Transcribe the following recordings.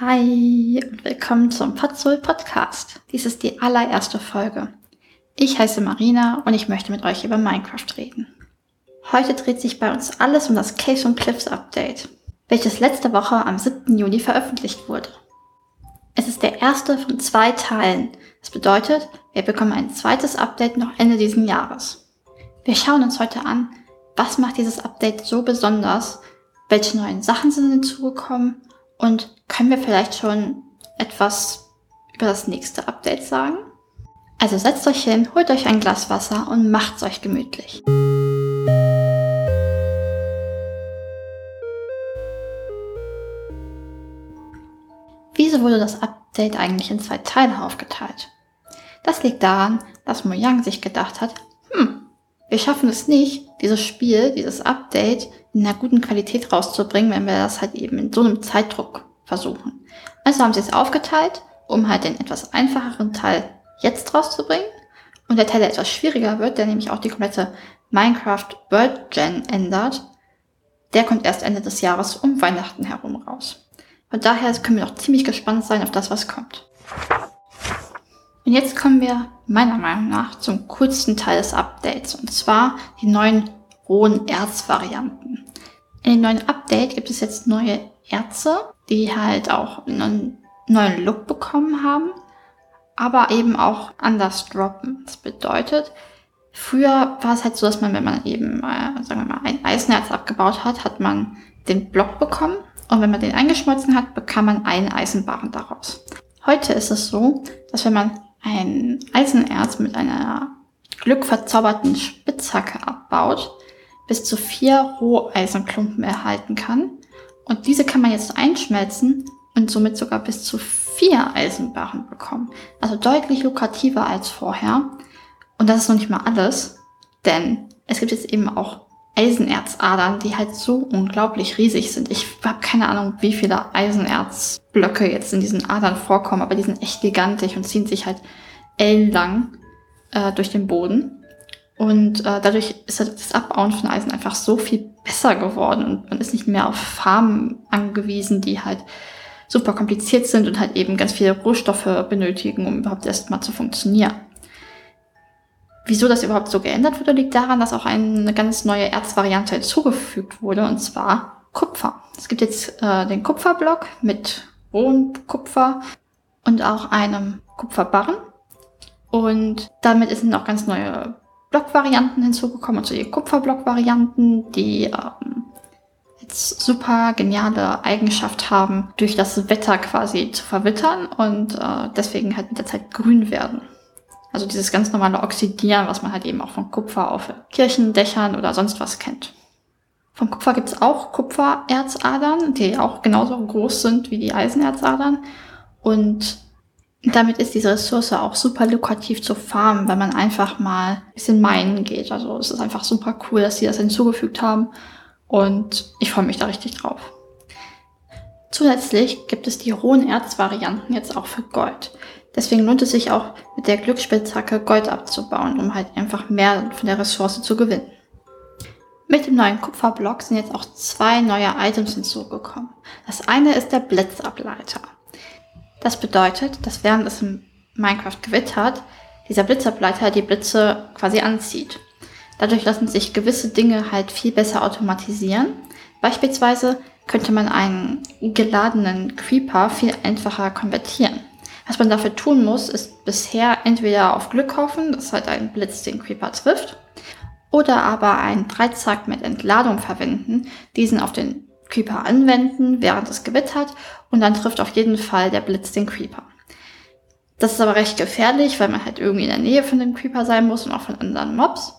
Hi und willkommen zum Podzol Podcast. Dies ist die allererste Folge. Ich heiße Marina und ich möchte mit euch über Minecraft reden. Heute dreht sich bei uns alles um das Caves und Cliffs Update, welches letzte Woche am 7. Juni veröffentlicht wurde. Es ist der erste von zwei Teilen. Das bedeutet, wir bekommen ein zweites Update noch Ende diesen Jahres. Wir schauen uns heute an, was macht dieses Update so besonders, welche neuen Sachen sind hinzugekommen und können wir vielleicht schon etwas über das nächste Update sagen? Also setzt euch hin, holt euch ein Glas Wasser und macht's euch gemütlich. Wieso wurde das Update eigentlich in zwei Teile aufgeteilt? Das liegt daran, dass Mojang sich gedacht hat, wir schaffen es nicht, dieses Spiel, dieses Update in einer guten Qualität rauszubringen, wenn wir das halt eben in so einem Zeitdruck versuchen. Also haben sie es aufgeteilt, um halt den etwas einfacheren Teil jetzt rauszubringen. Und der Teil, der etwas schwieriger wird, der nämlich auch die komplette Minecraft World Gen ändert, der kommt erst Ende des Jahres um Weihnachten herum raus. Von daher können wir noch ziemlich gespannt sein auf das, was kommt. Und jetzt kommen wir meiner Meinung nach zum coolsten Teil des Updates, und zwar die neuen rohen Erzvarianten. In dem neuen Update gibt es jetzt neue Erze, die halt auch einen neuen Look bekommen haben, aber eben auch anders droppen. Das bedeutet, früher war es halt so, dass man, wenn man eben, äh, sagen wir mal, ein Eisenerz abgebaut hat, hat man den Block bekommen und wenn man den eingeschmolzen hat, bekam man einen Eisenbarren daraus. Heute ist es so, dass wenn man ein Eisenerz mit einer glückverzauberten Spitzhacke abbaut, bis zu vier Roheisenklumpen erhalten kann. Und diese kann man jetzt einschmelzen und somit sogar bis zu vier Eisenbarren bekommen. Also deutlich lukrativer als vorher. Und das ist noch nicht mal alles, denn es gibt jetzt eben auch Eisenerzadern, die halt so unglaublich riesig sind. Ich habe keine Ahnung, wie viele Eisenerzblöcke jetzt in diesen Adern vorkommen, aber die sind echt gigantisch und ziehen sich halt ellenlang äh, durch den Boden. Und äh, dadurch ist halt das Abbauen von Eisen einfach so viel besser geworden und man ist nicht mehr auf Farmen angewiesen, die halt super kompliziert sind und halt eben ganz viele Rohstoffe benötigen, um überhaupt erstmal zu funktionieren. Wieso das überhaupt so geändert wurde, liegt daran, dass auch eine ganz neue Erzvariante hinzugefügt wurde, und zwar Kupfer. Es gibt jetzt äh, den Kupferblock mit rohem Kupfer und auch einem Kupferbarren. Und damit sind auch ganz neue Blockvarianten hinzugekommen, also die Kupferblock-Varianten, die ähm, jetzt super geniale Eigenschaft haben, durch das Wetter quasi zu verwittern und äh, deswegen halt mit der Zeit grün werden. Also dieses ganz normale Oxidieren, was man halt eben auch von Kupfer auf Kirchendächern oder sonst was kennt. Vom Kupfer gibt's auch Kupfererzadern, die auch genauso groß sind wie die Eisenerzadern. Und damit ist diese Ressource auch super lukrativ zu farmen, wenn man einfach mal ein bisschen meinen geht. Also es ist einfach super cool, dass sie das hinzugefügt haben. Und ich freue mich da richtig drauf. Zusätzlich gibt es die rohen Erzvarianten jetzt auch für Gold. Deswegen lohnt es sich auch mit der Glücksspitzhacke Gold abzubauen, um halt einfach mehr von der Ressource zu gewinnen. Mit dem neuen Kupferblock sind jetzt auch zwei neue Items hinzugekommen. Das eine ist der Blitzableiter. Das bedeutet, dass während es in Minecraft gewittert, dieser Blitzableiter die Blitze quasi anzieht. Dadurch lassen sich gewisse Dinge halt viel besser automatisieren. Beispielsweise könnte man einen geladenen Creeper viel einfacher konvertieren. Was man dafür tun muss, ist bisher entweder auf Glück hoffen, dass halt ein Blitz den Creeper trifft, oder aber einen Dreizack mit Entladung verwenden, diesen auf den Creeper anwenden, während es gewittert, und dann trifft auf jeden Fall der Blitz den Creeper. Das ist aber recht gefährlich, weil man halt irgendwie in der Nähe von dem Creeper sein muss und auch von anderen Mobs.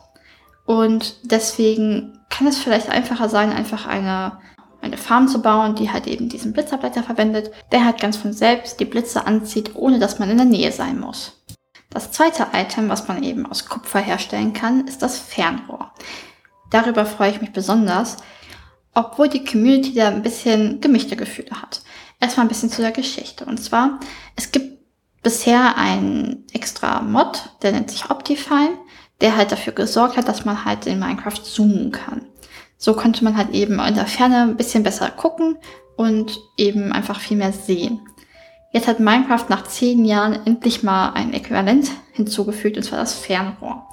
Und deswegen kann es vielleicht einfacher sein, einfach eine eine Farm zu bauen, die halt eben diesen Blitzableiter verwendet, der halt ganz von selbst die Blitze anzieht, ohne dass man in der Nähe sein muss. Das zweite Item, was man eben aus Kupfer herstellen kann, ist das Fernrohr. Darüber freue ich mich besonders, obwohl die Community da ein bisschen gemischte Gefühle hat. Erstmal ein bisschen zu der Geschichte. Und zwar, es gibt bisher einen extra Mod, der nennt sich Optifine, der halt dafür gesorgt hat, dass man halt in Minecraft zoomen kann. So konnte man halt eben in der Ferne ein bisschen besser gucken und eben einfach viel mehr sehen. Jetzt hat Minecraft nach zehn Jahren endlich mal ein Äquivalent hinzugefügt, und zwar das Fernrohr.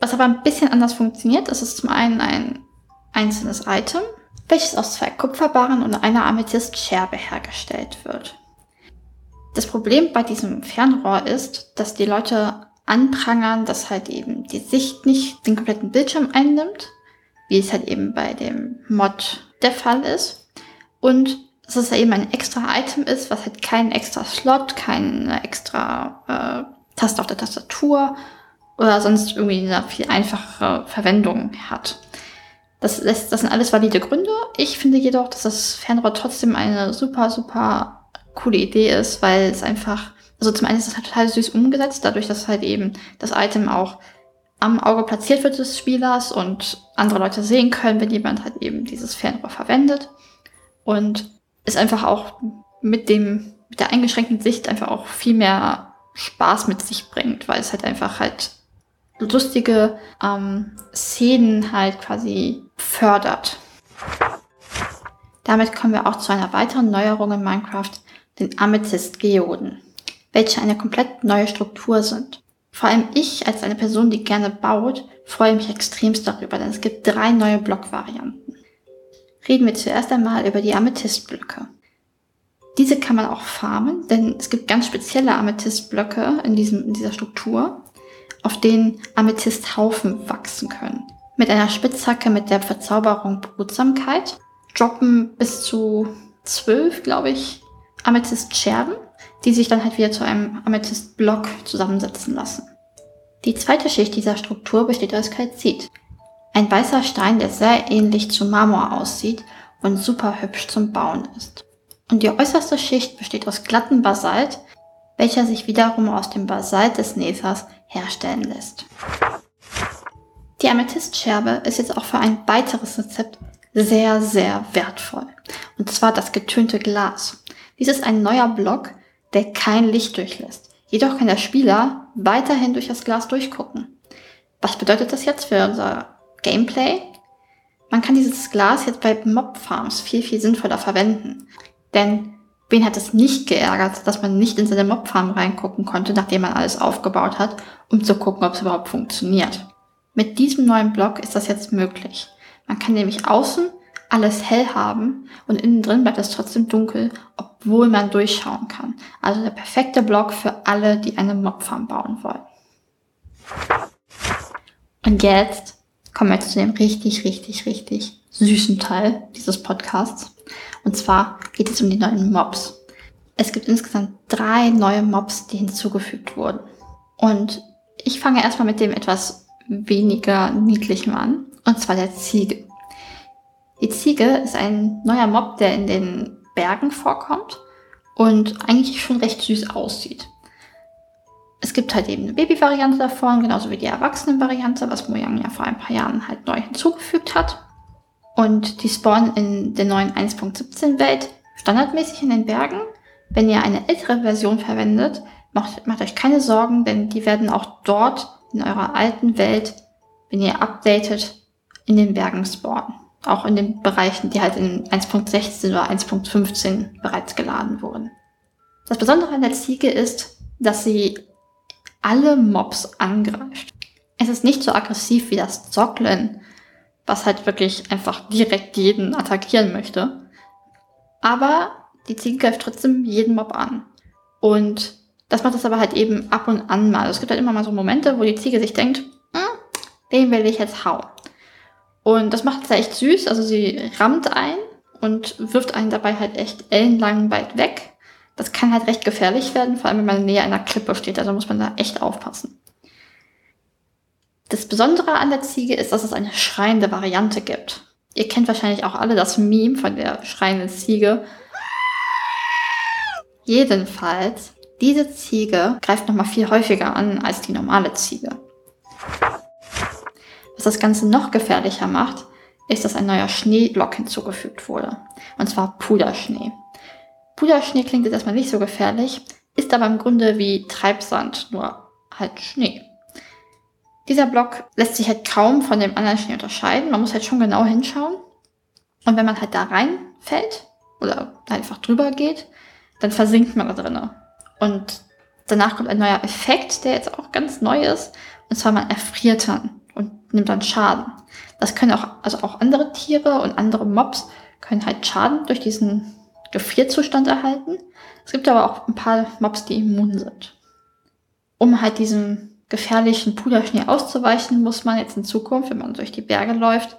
Was aber ein bisschen anders funktioniert, ist zum einen ein einzelnes Item, welches aus zwei Kupferbarren und einer Amethyst-Scherbe hergestellt wird. Das Problem bei diesem Fernrohr ist, dass die Leute anprangern, dass halt eben die Sicht nicht den kompletten Bildschirm einnimmt, wie es halt eben bei dem Mod der Fall ist. Und dass es ja eben ein extra Item ist, was halt kein extra Slot, keine extra äh, Taste auf der Tastatur oder sonst irgendwie eine viel einfachere Verwendung hat. Das, das, das sind alles valide Gründe. Ich finde jedoch, dass das Fernrohr trotzdem eine super, super coole Idee ist, weil es einfach, also zum einen ist es halt total süß umgesetzt, dadurch, dass halt eben das Item auch am Auge platziert wird des Spielers und andere Leute sehen können, wenn jemand halt eben dieses Fernrohr verwendet. Und es einfach auch mit dem, mit der eingeschränkten Sicht einfach auch viel mehr Spaß mit sich bringt, weil es halt einfach halt lustige ähm, Szenen halt quasi fördert. Damit kommen wir auch zu einer weiteren Neuerung in Minecraft, den Amethyst-Geoden, welche eine komplett neue Struktur sind. Vor allem ich als eine Person, die gerne baut, freue mich extremst darüber, denn es gibt drei neue Blockvarianten. Reden wir zuerst einmal über die Amethystblöcke. Diese kann man auch farmen, denn es gibt ganz spezielle Amethystblöcke in, diesem, in dieser Struktur, auf denen Amethysthaufen wachsen können. Mit einer Spitzhacke mit der Verzauberung Behutsamkeit droppen bis zu zwölf, glaube ich, Amethystscherben, die sich dann halt wieder zu einem Amethystblock zusammensetzen lassen. Die zweite Schicht dieser Struktur besteht aus Kalzit. Ein weißer Stein, der sehr ähnlich zu Marmor aussieht und super hübsch zum Bauen ist. Und die äußerste Schicht besteht aus glatten Basalt, welcher sich wiederum aus dem Basalt des Nethers herstellen lässt. Die Amethystscherbe ist jetzt auch für ein weiteres Rezept sehr, sehr wertvoll. Und zwar das getönte Glas. Dies ist ein neuer Block, der kein Licht durchlässt. Jedoch kann der Spieler weiterhin durch das Glas durchgucken. Was bedeutet das jetzt für unser Gameplay? Man kann dieses Glas jetzt bei Mob Farms viel, viel sinnvoller verwenden. Denn wen hat es nicht geärgert, dass man nicht in seine Mob Farm reingucken konnte, nachdem man alles aufgebaut hat, um zu gucken, ob es überhaupt funktioniert. Mit diesem neuen Block ist das jetzt möglich. Man kann nämlich außen alles hell haben und innen drin bleibt es trotzdem dunkel, obwohl man durchschauen kann. Also der perfekte Block für alle, die eine Mobfarm bauen wollen. Und jetzt kommen wir zu dem richtig, richtig, richtig süßen Teil dieses Podcasts. Und zwar geht es um die neuen Mobs. Es gibt insgesamt drei neue Mobs, die hinzugefügt wurden. Und ich fange erstmal mit dem etwas weniger niedlichem an. Und zwar der Ziege. Die Ziege ist ein neuer Mob, der in den Bergen vorkommt und eigentlich schon recht süß aussieht. Es gibt halt eben eine Baby-Variante davon, genauso wie die Erwachsenen-Variante, was Mojang ja vor ein paar Jahren halt neu hinzugefügt hat. Und die spawnen in der neuen 1.17-Welt standardmäßig in den Bergen. Wenn ihr eine ältere Version verwendet, macht, macht euch keine Sorgen, denn die werden auch dort in eurer alten Welt, wenn ihr updatet, in den Bergen spawnen. Auch in den Bereichen, die halt in 1.16 oder 1.15 bereits geladen wurden. Das Besondere an der Ziege ist, dass sie alle Mobs angreift. Es ist nicht so aggressiv wie das Zocklen, was halt wirklich einfach direkt jeden attackieren möchte. Aber die Ziege greift trotzdem jeden Mob an. Und das macht es aber halt eben ab und an mal. Es gibt halt immer mal so Momente, wo die Ziege sich denkt, hm, den will ich jetzt hauen. Und das macht sie echt süß. Also sie rammt ein und wirft einen dabei halt echt ellenlang weit weg. Das kann halt recht gefährlich werden, vor allem wenn man näher einer Klippe steht. Also muss man da echt aufpassen. Das Besondere an der Ziege ist, dass es eine schreiende Variante gibt. Ihr kennt wahrscheinlich auch alle das Meme von der schreienden Ziege. Jedenfalls, diese Ziege greift nochmal viel häufiger an als die normale Ziege. Das Ganze noch gefährlicher macht, ist, dass ein neuer Schneeblock hinzugefügt wurde. Und zwar Puderschnee. Puderschnee klingt jetzt erstmal nicht so gefährlich, ist aber im Grunde wie Treibsand, nur halt Schnee. Dieser Block lässt sich halt kaum von dem anderen Schnee unterscheiden. Man muss halt schon genau hinschauen. Und wenn man halt da reinfällt oder einfach drüber geht, dann versinkt man da drinnen. Und danach kommt ein neuer Effekt, der jetzt auch ganz neu ist. Und zwar man erfriert dann und nimmt dann Schaden. Das können auch, also auch andere Tiere und andere Mobs können halt Schaden durch diesen Gefrierzustand erhalten. Es gibt aber auch ein paar Mobs, die immun sind. Um halt diesem gefährlichen Puderschnee auszuweichen, muss man jetzt in Zukunft, wenn man durch die Berge läuft,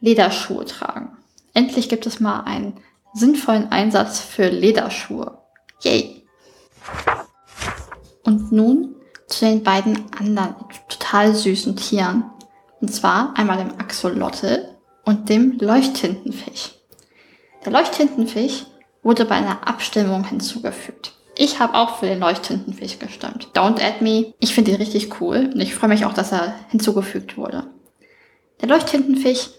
Lederschuhe tragen. Endlich gibt es mal einen sinnvollen Einsatz für Lederschuhe. Yay! Und nun zu den beiden anderen total süßen Tieren. Und zwar einmal dem Axolotl und dem Leuchttintenfisch. Der Leuchttintenfisch wurde bei einer Abstimmung hinzugefügt. Ich habe auch für den Leuchttintenfisch gestimmt. Don't add me. Ich finde ihn richtig cool und ich freue mich auch, dass er hinzugefügt wurde. Der Leuchttintenfisch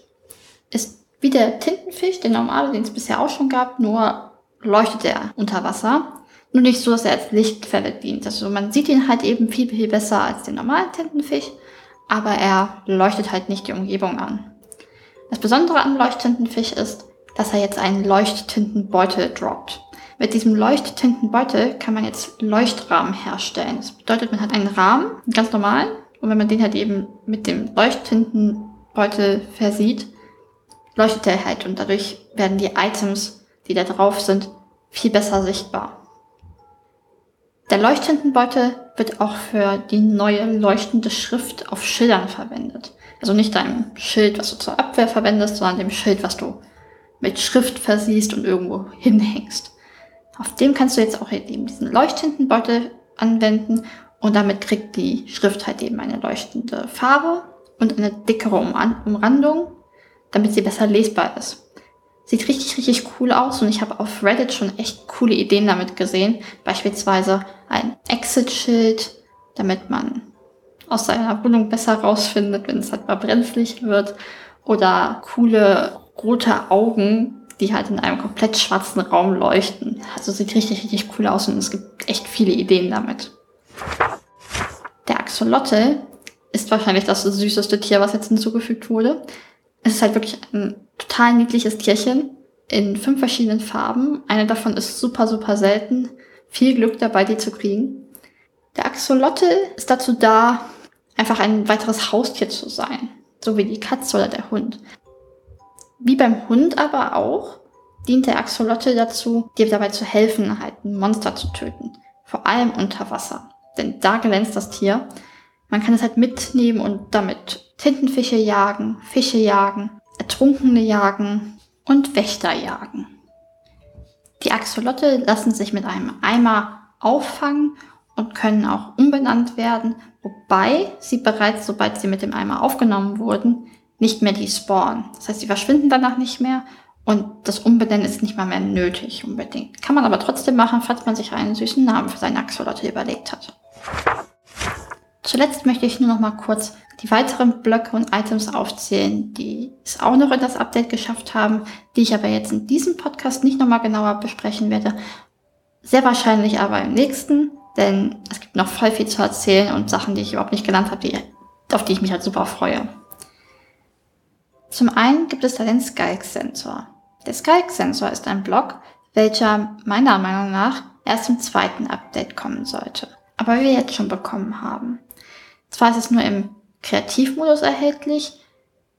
ist wie der Tintenfisch, der normale, den es bisher auch schon gab, nur leuchtet er unter Wasser. Nur nicht so, dass er als Lichtquelle dient. Also man sieht ihn halt eben viel, viel besser als den normalen Tintenfisch, aber er leuchtet halt nicht die Umgebung an. Das Besondere am Leuchttintenfisch ist, dass er jetzt einen Leuchttintenbeutel droppt. Mit diesem Leuchttintenbeutel kann man jetzt Leuchtrahmen herstellen. Das bedeutet, man hat einen Rahmen, ganz normalen, und wenn man den halt eben mit dem Leuchttintenbeutel versieht, leuchtet er halt und dadurch werden die Items, die da drauf sind, viel besser sichtbar. Der Leuchttintenbeutel wird auch für die neue leuchtende Schrift auf Schildern verwendet. Also nicht deinem Schild, was du zur Abwehr verwendest, sondern dem Schild, was du mit Schrift versiehst und irgendwo hinhängst. Auf dem kannst du jetzt auch eben diesen Leuchttintenbeutel anwenden und damit kriegt die Schrift halt eben eine leuchtende Farbe und eine dickere Umrandung, damit sie besser lesbar ist. Sieht richtig, richtig cool aus und ich habe auf Reddit schon echt coole Ideen damit gesehen. Beispielsweise ein Exit-Schild, damit man aus seiner Wohnung besser rausfindet, wenn es halt mal brenzlig wird. Oder coole rote Augen, die halt in einem komplett schwarzen Raum leuchten. Also sieht richtig, richtig cool aus und es gibt echt viele Ideen damit. Der Axolotl ist wahrscheinlich das süßeste Tier, was jetzt hinzugefügt wurde. Es ist halt wirklich ein total niedliches Tierchen in fünf verschiedenen Farben. Eine davon ist super, super selten. Viel Glück dabei, die zu kriegen. Der Axolotl ist dazu da, einfach ein weiteres Haustier zu sein. So wie die Katze oder der Hund. Wie beim Hund aber auch, dient der Axolotl dazu, dir dabei zu helfen, halt ein Monster zu töten. Vor allem unter Wasser. Denn da glänzt das Tier. Man kann es halt mitnehmen und damit Tintenfische jagen, Fische jagen, Ertrunkene jagen und Wächter jagen. Die Axolotl lassen sich mit einem Eimer auffangen und können auch umbenannt werden, wobei sie bereits, sobald sie mit dem Eimer aufgenommen wurden, nicht mehr die spawnen. Das heißt, sie verschwinden danach nicht mehr und das Umbenennen ist nicht mal mehr nötig unbedingt. Kann man aber trotzdem machen, falls man sich einen süßen Namen für seine Axolotl überlegt hat. Zuletzt möchte ich nur noch mal kurz die weiteren Blöcke und Items aufzählen, die es auch noch in das Update geschafft haben, die ich aber jetzt in diesem Podcast nicht nochmal genauer besprechen werde. Sehr wahrscheinlich aber im nächsten, denn es gibt noch voll viel zu erzählen und Sachen, die ich überhaupt nicht genannt habe, auf die ich mich halt super freue. Zum einen gibt es da den Skalk-Sensor. Der Skalk-Sensor ist ein Block, welcher meiner Meinung nach erst im zweiten Update kommen sollte. Aber wir jetzt schon bekommen haben. Zwar ist es nur im Kreativmodus erhältlich,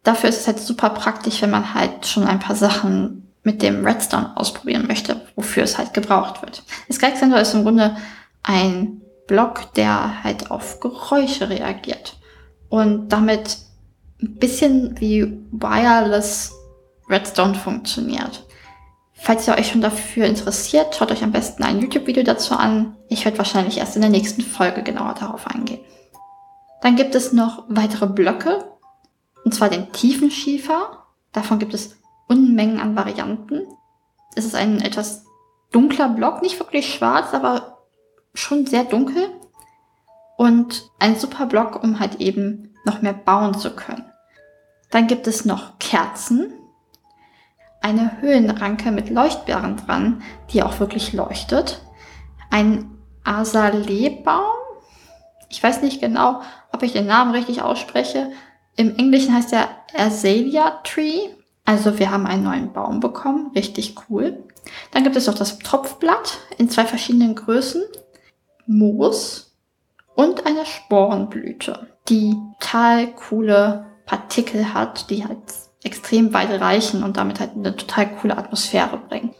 dafür ist es halt super praktisch, wenn man halt schon ein paar Sachen mit dem Redstone ausprobieren möchte, wofür es halt gebraucht wird. Der Skalk-Sensor ist im Grunde ein Block, der halt auf Geräusche reagiert und damit ein bisschen wie Wireless Redstone funktioniert. Falls ihr euch schon dafür interessiert, schaut euch am besten ein YouTube-Video dazu an. Ich werde wahrscheinlich erst in der nächsten Folge genauer darauf eingehen. Dann gibt es noch weitere Blöcke, und zwar den Tiefenschiefer. Davon gibt es Unmengen an Varianten. Es ist ein etwas dunkler Block, nicht wirklich schwarz, aber schon sehr dunkel. Und ein super Block, um halt eben noch mehr bauen zu können. Dann gibt es noch Kerzen. Eine Höhenranke mit Leuchtbeeren dran, die auch wirklich leuchtet. Ein Asalee-Baum. Ich weiß nicht genau, ob ich den Namen richtig ausspreche. Im Englischen heißt er Azalea Tree. Also wir haben einen neuen Baum bekommen. Richtig cool. Dann gibt es noch das Tropfblatt in zwei verschiedenen Größen. Moos und eine Sporenblüte, die total coole Partikel hat, die halt extrem weit reichen und damit halt eine total coole Atmosphäre bringen.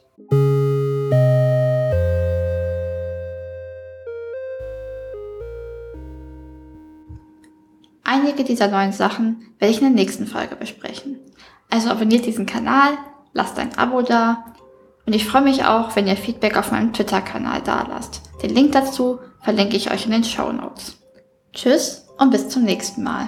Einige dieser neuen Sachen werde ich in der nächsten Folge besprechen. Also abonniert diesen Kanal, lasst ein Abo da und ich freue mich auch, wenn ihr Feedback auf meinem Twitter-Kanal da lasst. Den Link dazu verlinke ich euch in den Show Notes. Tschüss und bis zum nächsten Mal.